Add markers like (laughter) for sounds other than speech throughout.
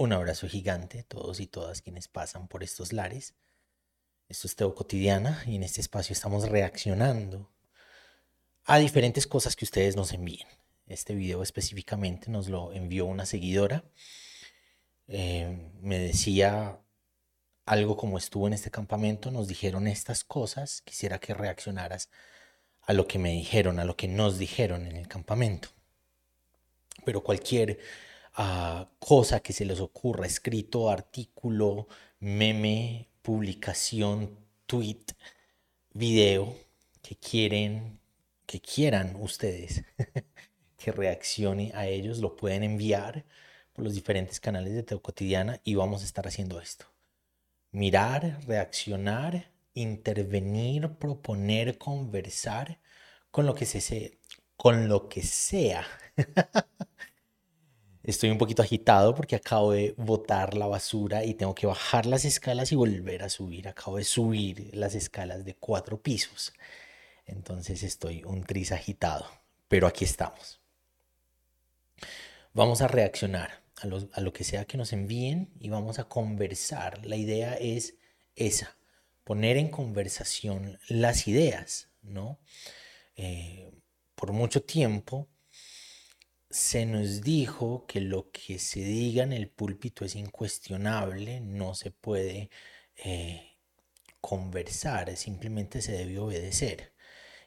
Un abrazo gigante a todos y todas quienes pasan por estos lares. Esto es Teo Cotidiana y en este espacio estamos reaccionando a diferentes cosas que ustedes nos envíen. Este video específicamente nos lo envió una seguidora. Eh, me decía algo como estuvo en este campamento, nos dijeron estas cosas, quisiera que reaccionaras a lo que me dijeron, a lo que nos dijeron en el campamento. Pero cualquier cosa que se les ocurra, escrito, artículo, meme, publicación, tweet, video, que quieren, que quieran ustedes (laughs) que reaccione a ellos, lo pueden enviar por los diferentes canales de Teo Cotidiana y vamos a estar haciendo esto. Mirar, reaccionar, intervenir, proponer, conversar con lo que se con lo que sea (laughs) Estoy un poquito agitado porque acabo de botar la basura y tengo que bajar las escalas y volver a subir. Acabo de subir las escalas de cuatro pisos. Entonces estoy un tris agitado. Pero aquí estamos. Vamos a reaccionar a lo, que sea que nos envíen y vamos a conversar. La idea es esa, poner en conversación las ideas, ¿no? Eh, por mucho tiempo se nos dijo que lo que se diga en el púlpito es incuestionable, no se puede eh, conversar, simplemente se debe obedecer.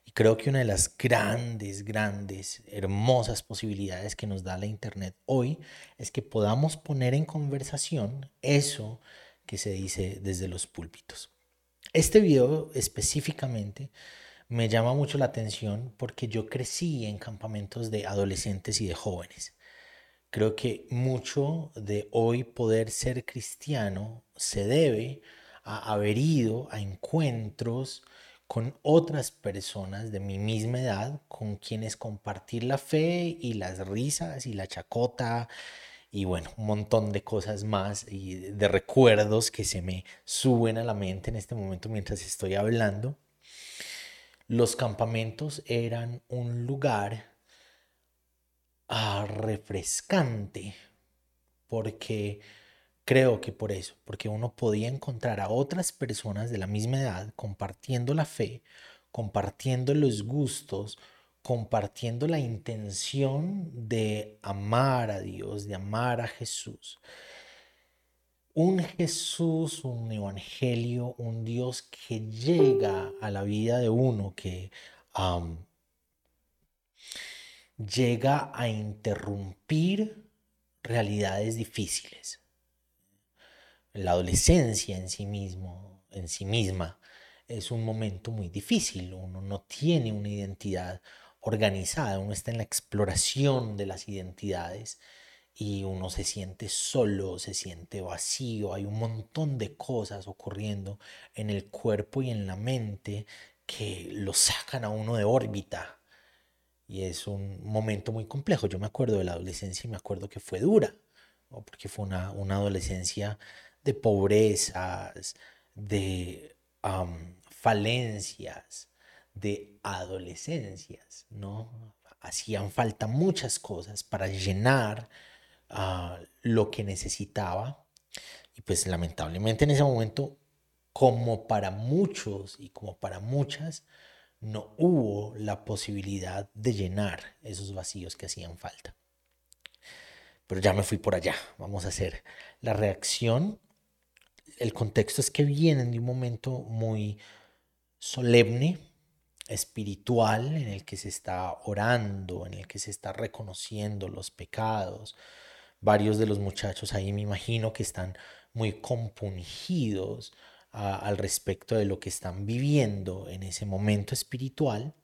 Y creo que una de las grandes, grandes, hermosas posibilidades que nos da la Internet hoy es que podamos poner en conversación eso que se dice desde los púlpitos. Este video específicamente me llama mucho la atención porque yo crecí en campamentos de adolescentes y de jóvenes. Creo que mucho de hoy poder ser cristiano se debe a haber ido a encuentros con otras personas de mi misma edad con quienes compartir la fe y las risas y la chacota y bueno, un montón de cosas más y de recuerdos que se me suben a la mente en este momento mientras estoy hablando. Los campamentos eran un lugar ah, refrescante porque creo que por eso, porque uno podía encontrar a otras personas de la misma edad compartiendo la fe, compartiendo los gustos, compartiendo la intención de amar a Dios, de amar a Jesús un Jesús, un evangelio, un Dios que llega a la vida de uno, que llega a interrumpir realidades difíciles. La adolescencia en sí mismo, en sí misma, es un momento muy difícil. Uno no tiene una identidad organizada, uno está en la exploración de las identidades y uno se siente solo, se siente vacío, hay un montón de cosas ocurriendo en el cuerpo y en la mente que lo sacan a uno de órbita. Y es un momento muy complejo. Yo me acuerdo de la adolescencia y me acuerdo que fue dura, porque fue una, adolescencia de pobrezas, de falencias, de adolescencias, ¿no? Hacían falta muchas cosas para llenar lo que necesitaba. Y pues lamentablemente en ese momento, como para muchos y como para muchas, no hubo la posibilidad de llenar esos vacíos que hacían falta. Pero ya me fui por allá. Vamos a hacer la reacción. El contexto es que vienen de un momento muy solemne, espiritual, en el que se está orando, en el que se está reconociendo los pecados, varios de los muchachos ahí me imagino que están muy compungidos al respecto de lo que están viviendo en ese momento espiritual.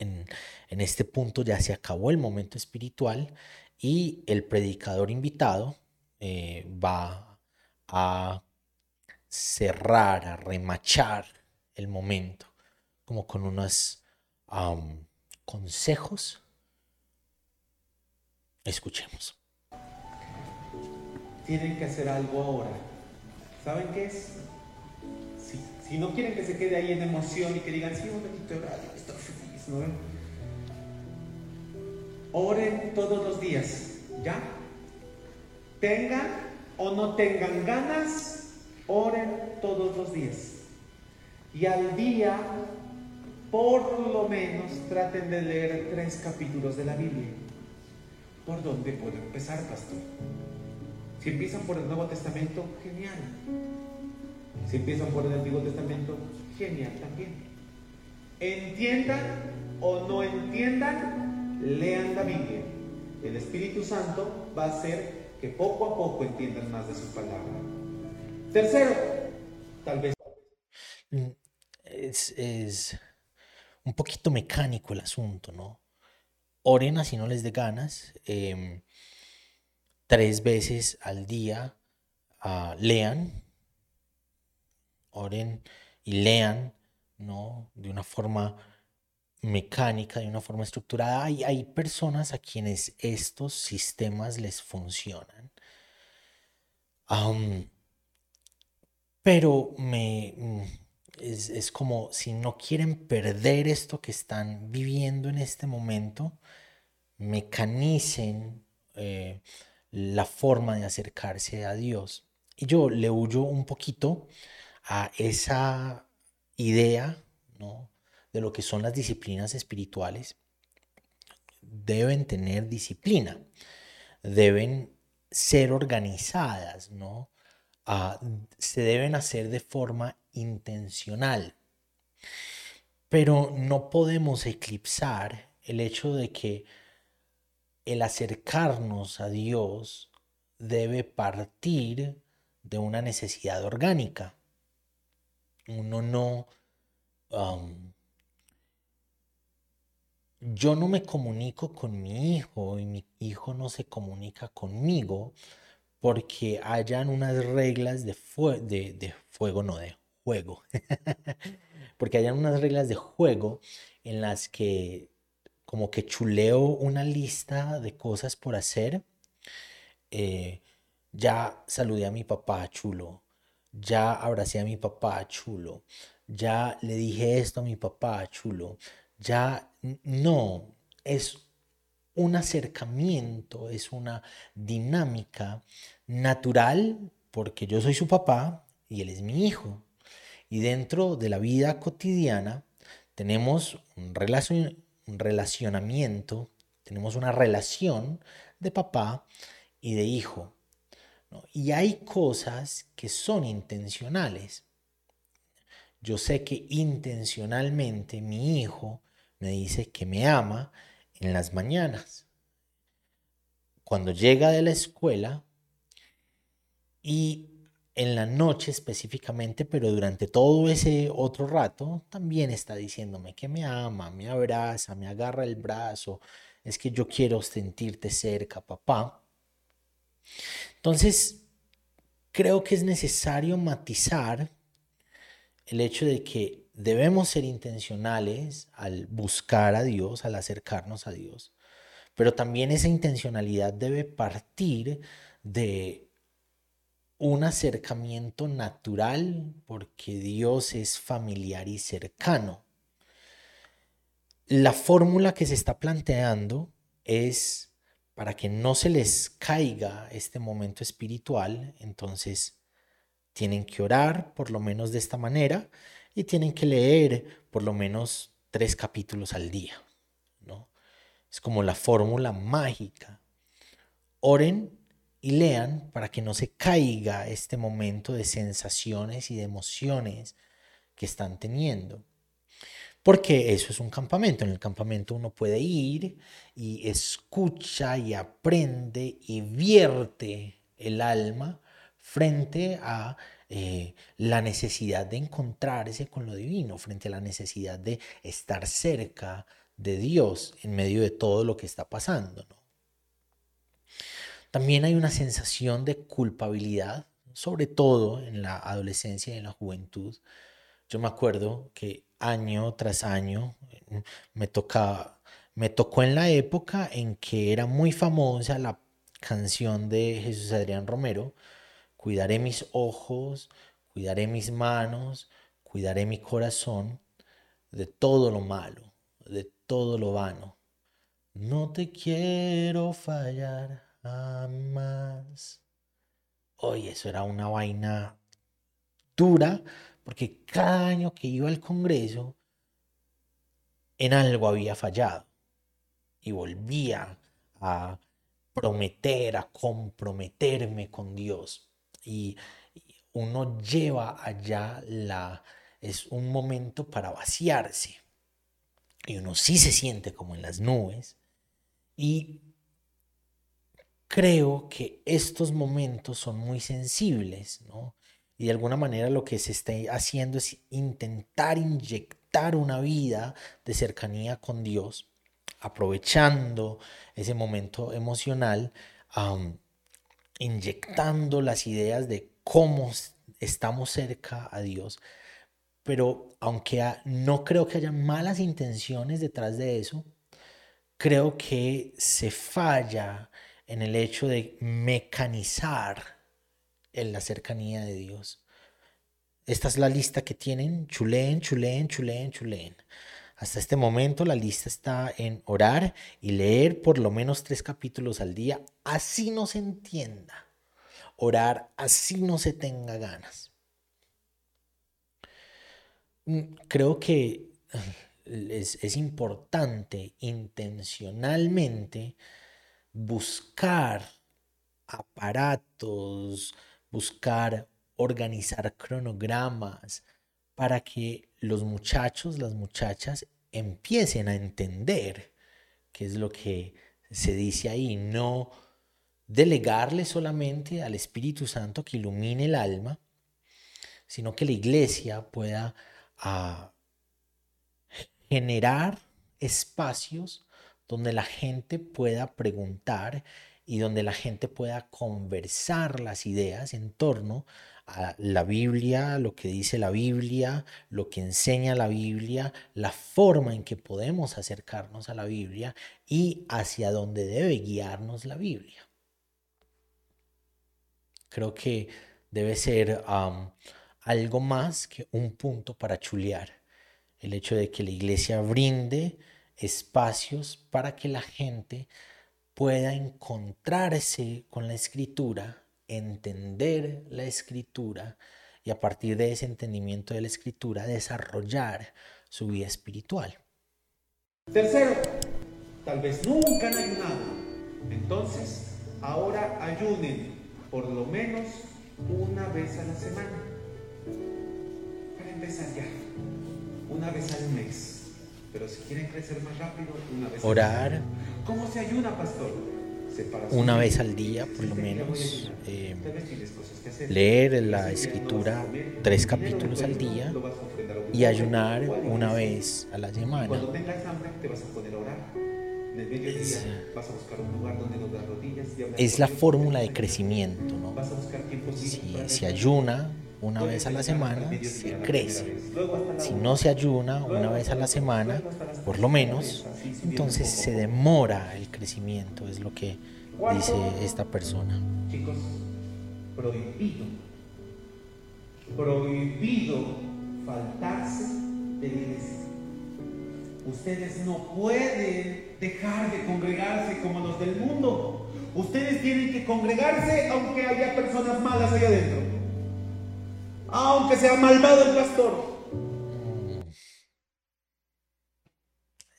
En, este punto ya se acabó el momento espiritual y el predicador invitado eh, va a cerrar, a remachar el momento, como con unos consejos. Escuchemos tienen que hacer algo ahora. ¿Saben qué es? Si, no quieren que se quede ahí en emoción y que digan, sí, un ratito orar, estoy feliz, ¿no? Oren todos los días, ¿ya? Tengan o no tengan ganas, oren todos los días. Y al día, por lo menos, traten de leer tres capítulos de la Biblia. ¿Por dónde puedo empezar, pastor? Si empiezan por el Nuevo Testamento, genial. Si empiezan por el Antiguo Testamento, genial también. Entiendan o no entiendan, lean la Biblia. El Espíritu Santo va a hacer que poco a poco entiendan más de su palabra. Tercero, tal vez. Mm, es, un poquito mecánico el asunto, ¿no? Oren así no les dé ganas. Em, tres veces al día ah, lean. Oren y lean, ¿no? De una forma mecánica, de una forma estructurada. Hay, hay personas a quienes estos sistemas les funcionan. pero me, mm, es, como si no quieren perder esto que están viviendo en este momento, mecanicen eh, la forma de acercarse a Dios. Y yo le huyo un poquito a esa idea ¿no? de lo que son las disciplinas espirituales. Deben tener disciplina, deben ser organizadas, ¿no? Ah, se deben hacer de forma intencional. Pero no podemos eclipsar el hecho de que el acercarnos a Dios debe partir de una necesidad orgánica. Uno no... Um, yo no me comunico con mi hijo y mi hijo no se comunica conmigo porque hayan unas reglas de, de, de fuego, no de juego. (laughs) Porque hay unas reglas de juego en las que como que chuleo una lista de cosas por hacer. Eh, ya saludé a mi papá chulo. Ya abracé a mi papá chulo. Ya le dije esto a mi papá chulo. Ya no, es un acercamiento, es una dinámica natural porque yo soy su papá y él es mi hijo. Y dentro de la vida cotidiana tenemos un, relacionamiento, tenemos una relación de papá y de hijo. Y hay cosas que son intencionales. Yo sé que intencionalmente mi hijo me dice que me ama en las mañanas. Cuando llega de la escuela y en la noche específicamente, pero durante todo ese otro rato también está diciéndome que me ama, me abraza, me agarra el brazo, es que yo quiero sentirte cerca, papá. Entonces, creo que es necesario matizar el hecho de que debemos ser intencionales al buscar a Dios, al acercarnos a Dios, pero también esa intencionalidad debe partir de un acercamiento natural porque Dios es familiar y cercano. La fórmula que se está planteando es para que no se les caiga este momento espiritual, entonces tienen que orar por lo menos de esta manera y tienen que leer por lo menos tres capítulos al día. ¿no? Es como la fórmula mágica. Oren y lean para que no se caiga este momento de sensaciones y de emociones que están teniendo. Porque eso es un campamento. En el campamento uno puede ir y escucha y aprende y vierte el alma frente a eh, la necesidad de encontrarse con lo divino, frente a la necesidad de estar cerca de Dios en medio de todo lo que está pasando. ¿no? También hay una sensación de culpabilidad, sobre todo en la adolescencia y en la juventud. Yo me acuerdo que año tras año mm, me tocaba, me tocó en la época en que era muy famosa la canción de Jesús Adrián Romero, Cuidaré mis ojos, cuidaré mis manos, cuidaré mi corazón de todo lo malo, de todo lo vano. No te quiero fallar más. hoy eso era una vaina dura, porque cada año que iba al Congreso, en algo había fallado y volvía a prometer, a comprometerme con Dios. Y uno lleva allá la... es un momento para vaciarse. Y uno sí se siente como en las nubes. Y creo que estos momentos son muy sensibles, ¿no? Y de alguna manera lo que se está haciendo es intentar inyectar una vida de cercanía con Dios, aprovechando ese momento emocional, inyectando las ideas de cómo estamos cerca a Dios. Pero aunque no creo que haya malas intenciones detrás de eso, creo que se falla en el hecho de mecanizar en la cercanía de Dios. Esta es la lista que tienen, chuleen, chuleen, chuleen, chuleen. Hasta este momento la lista está en orar y leer por lo menos tres capítulos al día, así no se entienda. Orar así no se tenga ganas. Mm, creo que es, es importante intencionalmente buscar aparatos, buscar organizar cronogramas para que los muchachos, las muchachas empiecen a entender qué es lo que se dice ahí, no delegarle solamente al Espíritu Santo que ilumine el alma, sino que la iglesia pueda ah, generar espacios donde la gente pueda preguntar y donde la gente pueda conversar las ideas en torno a la Biblia, lo que dice la Biblia, lo que enseña la Biblia, la forma en que podemos acercarnos a la Biblia y hacia dónde debe guiarnos la Biblia. Creo que debe ser algo más que un punto para chulear. El hecho de que la iglesia brinde espacios para que la gente pueda encontrarse con la escritura, entender la escritura y a partir de ese entendimiento de la escritura desarrollar su vida espiritual. Tercero, tal vez nunca han ayunado. Entonces, ahora ayunen por lo menos una vez a la semana. Para empezar ya, una vez al mes. Pero si quieren crecer más rápido, una vez Orar. ¿Cómo se ayuna, pastor? Una vez al día, por lo menos. Eh, leer la escritura tres capítulos al día y ayunar una vez a la semana. Cuando tengas hambre, te vas a poner a orar. Y Es la fórmula de crecimiento, ¿no? Si, si ayuna, una vez a la semana se crece. Si no se ayuna una vez a la semana, por lo menos, entonces se demora el crecimiento, es lo que dice esta persona. Chicos, prohibido, prohibido faltarse de iglesia. Ustedes no pueden dejar de congregarse como los del mundo. Ustedes tienen que congregarse aunque haya personas malas allá adentro aunque sea malvado el pastor.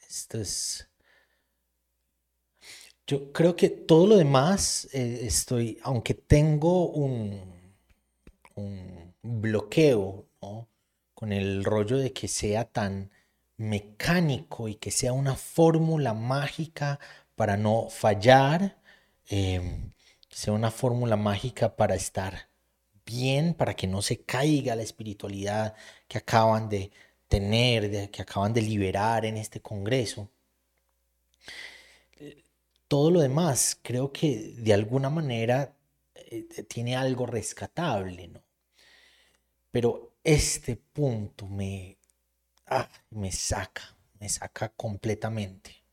Esto es... Yo creo que todo lo demás eh, estoy, aunque tengo un, bloqueo con el rollo de que sea tan mecánico y que sea una fórmula mágica para no fallar, eh, sea una fórmula mágica para estar bien para que no se caiga la espiritualidad que acaban de tener, que acaban de liberar en este Congreso. Todo lo demás creo que de alguna manera eh, tiene algo rescatable, ¿no? Pero este punto me, ah, me saca, me saca completamente.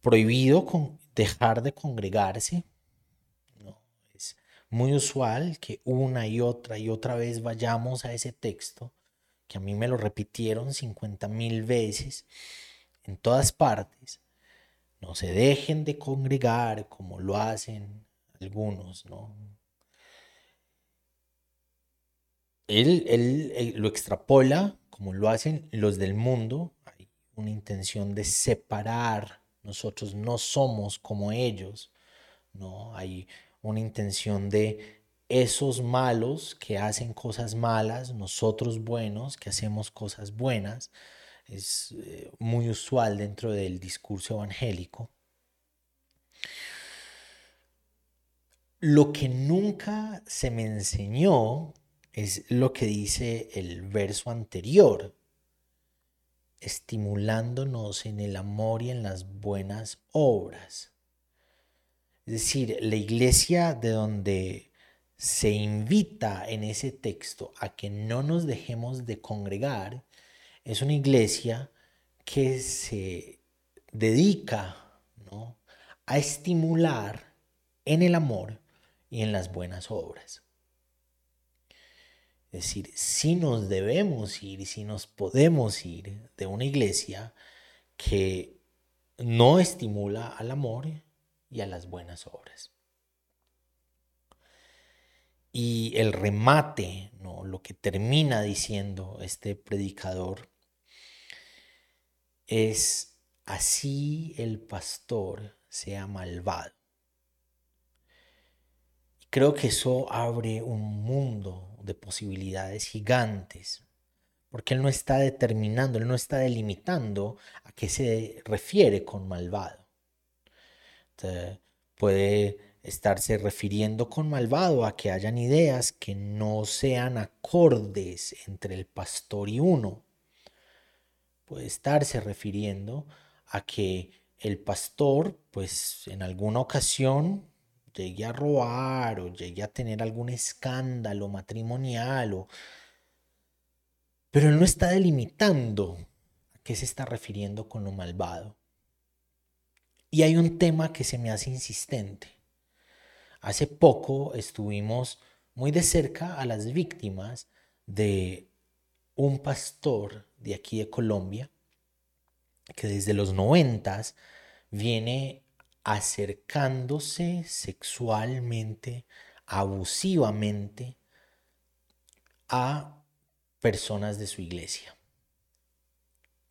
Prohibido con dejar de congregarse, muy usual que una y otra y otra vez vayamos a ese texto, que a mí me lo repitieron 50 mil veces en todas partes. No se dejen de congregar como lo hacen algunos, ¿no? Él, él, lo extrapola como lo hacen los del mundo. Hay una intención de separar. Nosotros no somos como ellos, ¿no? Hay una intención de esos malos que hacen cosas malas, nosotros buenos que hacemos cosas buenas. Es eh, muy usual dentro del discurso evangélico. Lo que nunca se me enseñó es lo que dice el verso anterior, estimulándonos en el amor y en las buenas obras. Es decir, la iglesia de donde se invita en ese texto a que no nos dejemos de congregar es una iglesia que se dedica a estimular en el amor y en las buenas obras. Es decir, si nos debemos ir si nos podemos ir de una iglesia que no estimula al amor y a las buenas obras. Y el remate, ¿no? lo que termina diciendo este predicador, es así el pastor sea malvado. Creo que eso abre un mundo de posibilidades gigantes, porque Él no está determinando, Él no está delimitando a qué se refiere con malvado. Puede estarse refiriendo con malvado a que hayan ideas que no sean acordes entre el pastor y uno. Puede estarse refiriendo a que el pastor, pues en alguna ocasión llegué a robar o llegué a tener algún escándalo matrimonial o... Pero él no está delimitando a qué se está refiriendo con lo malvado. Y hay un tema que se me hace insistente. Hace poco estuvimos muy de cerca a las víctimas de un pastor de aquí de Colombia que desde los noventas viene acercándose sexualmente, abusivamente a personas de su iglesia.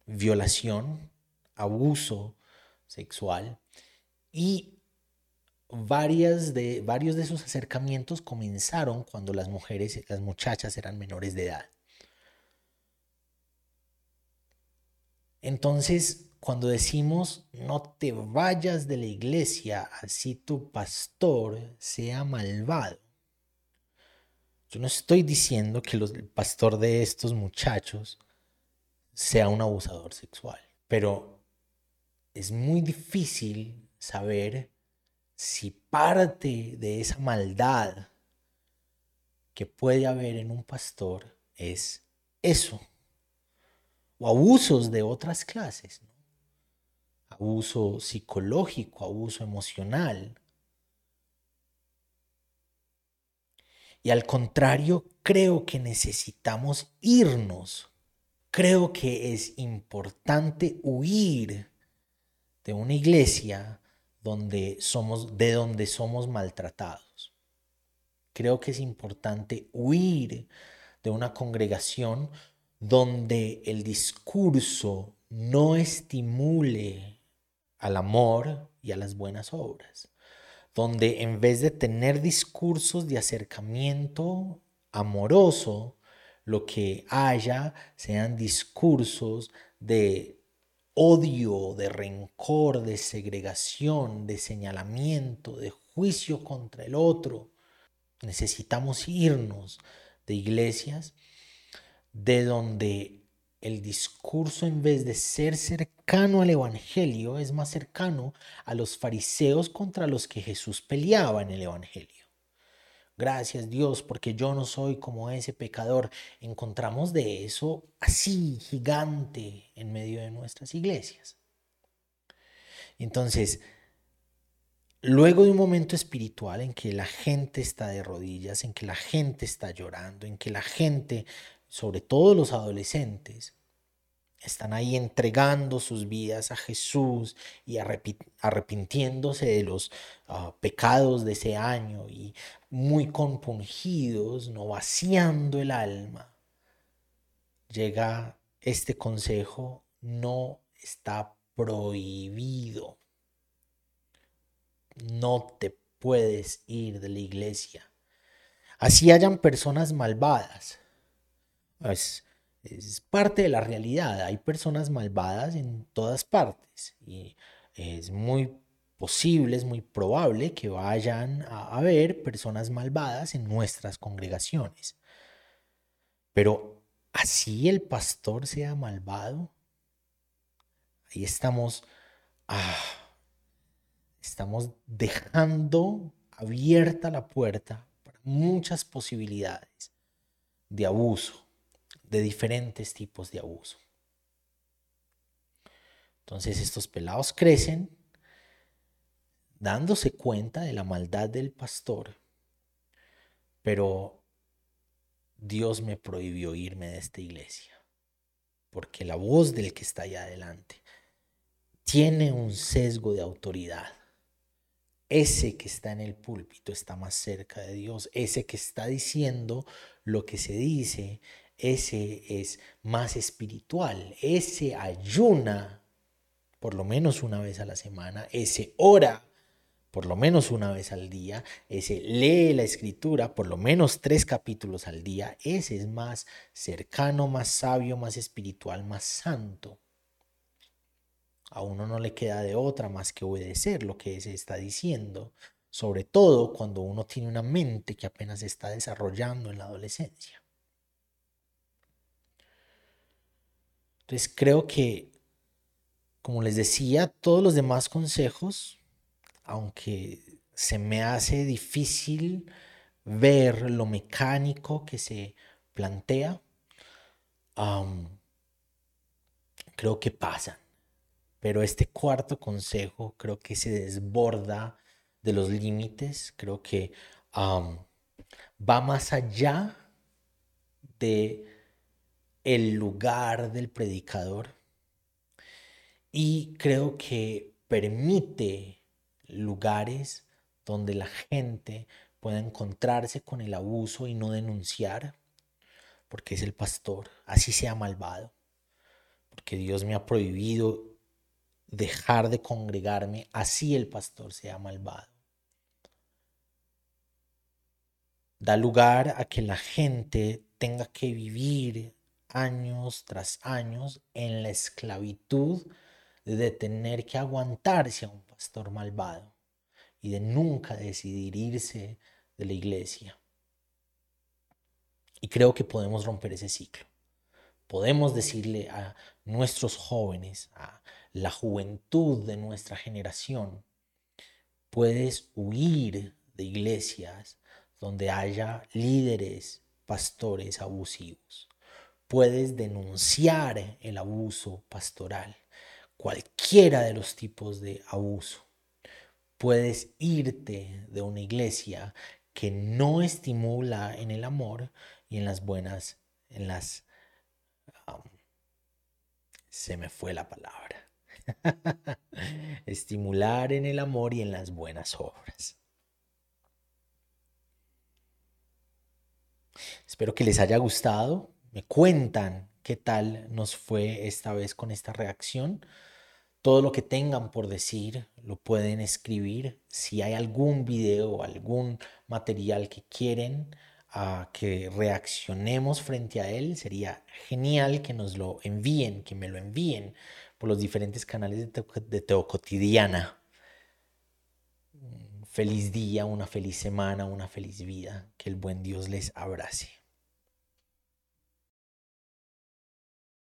Violación, abuso sexual y varias de, varios de esos acercamientos comenzaron cuando las mujeres, las muchachas eran menores de edad. Entonces, cuando decimos no te vayas de la iglesia así tu pastor sea malvado. Yo no estoy diciendo que el pastor de estos muchachos sea un abusador sexual, pero es muy difícil saber si parte de esa maldad que puede haber en un pastor es eso, o abusos de otras clases abuso psicológico, abuso emocional. Y al contrario, creo que necesitamos irnos. Creo que es importante huir de una iglesia donde somos, de donde somos maltratados. Creo que es importante huir de una congregación donde el discurso no estimule al amor y a las buenas obras, donde en vez de tener discursos de acercamiento amoroso, lo que haya sean discursos de odio, de rencor, de segregación, de señalamiento, de juicio contra el otro. Necesitamos irnos de iglesias de donde el discurso en vez de ser cercano al Evangelio es más cercano a los fariseos contra los que Jesús peleaba en el Evangelio. Gracias Dios porque yo no soy como ese pecador. Encontramos de eso así, gigante, en medio de nuestras iglesias. Entonces, luego de un momento espiritual en que la gente está de rodillas, en que la gente está llorando, en que la gente sobre todo los adolescentes, están ahí entregando sus vidas a Jesús y arrepintiéndose de los ah, pecados de ese año y muy compungidos, no vaciando el alma, llega este consejo, no está prohibido. No te puedes ir de la iglesia. Así hayan personas malvadas. Es, es parte de la realidad. Hay personas malvadas en todas partes. Y es muy posible, es muy probable que vayan a haber personas malvadas en nuestras congregaciones. Pero así el pastor sea malvado, ahí estamos, ah, estamos dejando abierta la puerta para muchas posibilidades de abuso, de diferentes tipos de abuso. Entonces estos pelados crecen dándose cuenta de la maldad del pastor, pero Dios me prohibió irme de esta iglesia, porque la voz del que está allá adelante tiene un sesgo de autoridad. Ese que está en el púlpito está más cerca de Dios. Ese que está diciendo lo que se dice, ese es más espiritual. Ese ayuna por lo menos una vez a la semana. Ese ora por lo menos una vez al día. Ese lee la escritura por lo menos tres capítulos al día. Ese es más cercano, más sabio, más espiritual, más santo a uno no le queda de otra más que obedecer lo que se está diciendo, sobre todo cuando uno tiene una mente que apenas se está desarrollando en la adolescencia. Entonces creo que, como les decía, todos los demás consejos, aunque se me hace difícil ver lo mecánico que se plantea, creo que pasan. Pero este cuarto consejo creo que se desborda de los límites, creo que va más allá de el lugar del predicador y creo que permite lugares donde la gente pueda encontrarse con el abuso y no denunciar, porque es el pastor, así sea malvado, porque Dios me ha prohibido dejar de congregarme, así el pastor sea malvado. Da lugar a que la gente tenga que vivir años tras años en la esclavitud de tener que aguantarse a un pastor malvado y de nunca decidir irse de la iglesia. Y creo que podemos romper ese ciclo. Podemos decirle a nuestros jóvenes, a la juventud de nuestra generación, puedes huir de iglesias donde haya líderes, pastores abusivos. Puedes denunciar el abuso pastoral, cualquiera de los tipos de abuso. Puedes irte de una iglesia que no estimula en el amor y en las buenas, en las... se me fue la palabra (laughs) Estimular en el amor y en las buenas obras. Espero que les haya gustado. Me cuentan qué tal nos fue esta vez con esta reacción. Todo lo que tengan por decir lo pueden escribir. Si hay algún video algún material que quieren a que reaccionemos frente a él, sería genial que nos lo envíen, que me lo envíen por los diferentes canales de Teo, Cotidiana. Feliz día, una feliz semana, una feliz vida. Que el buen Dios les abrace.